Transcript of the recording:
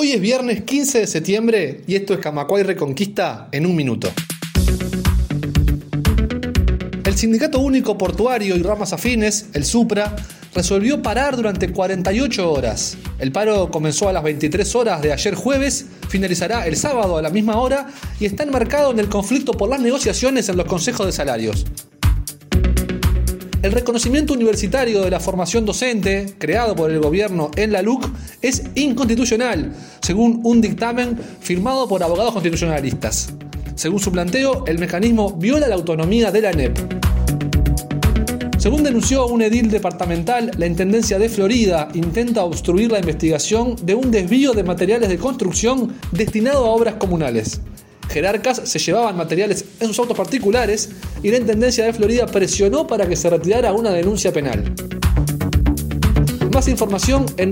Hoy es viernes 15 de septiembre y esto es Camacuay Reconquista en un minuto. El Sindicato Único Portuario y Ramas Afines, el SUPRA, resolvió parar durante 48 horas. El paro comenzó a las 23 horas de ayer jueves, finalizará el sábado a la misma hora y está enmarcado en el conflicto por las negociaciones en los consejos de salarios. El reconocimiento universitario de la formación docente, creado por el gobierno en la LUC, es inconstitucional, según un dictamen firmado por abogados constitucionalistas. Según su planteo, el mecanismo viola la autonomía de la ANEP. Según denunció un edil departamental, la Intendencia de Florida intenta obstruir la investigación de un desvío de materiales de construcción destinado a obras comunales jerarcas se llevaban materiales en sus autos particulares y la Intendencia de Florida presionó para que se retirara una denuncia penal. Más información en.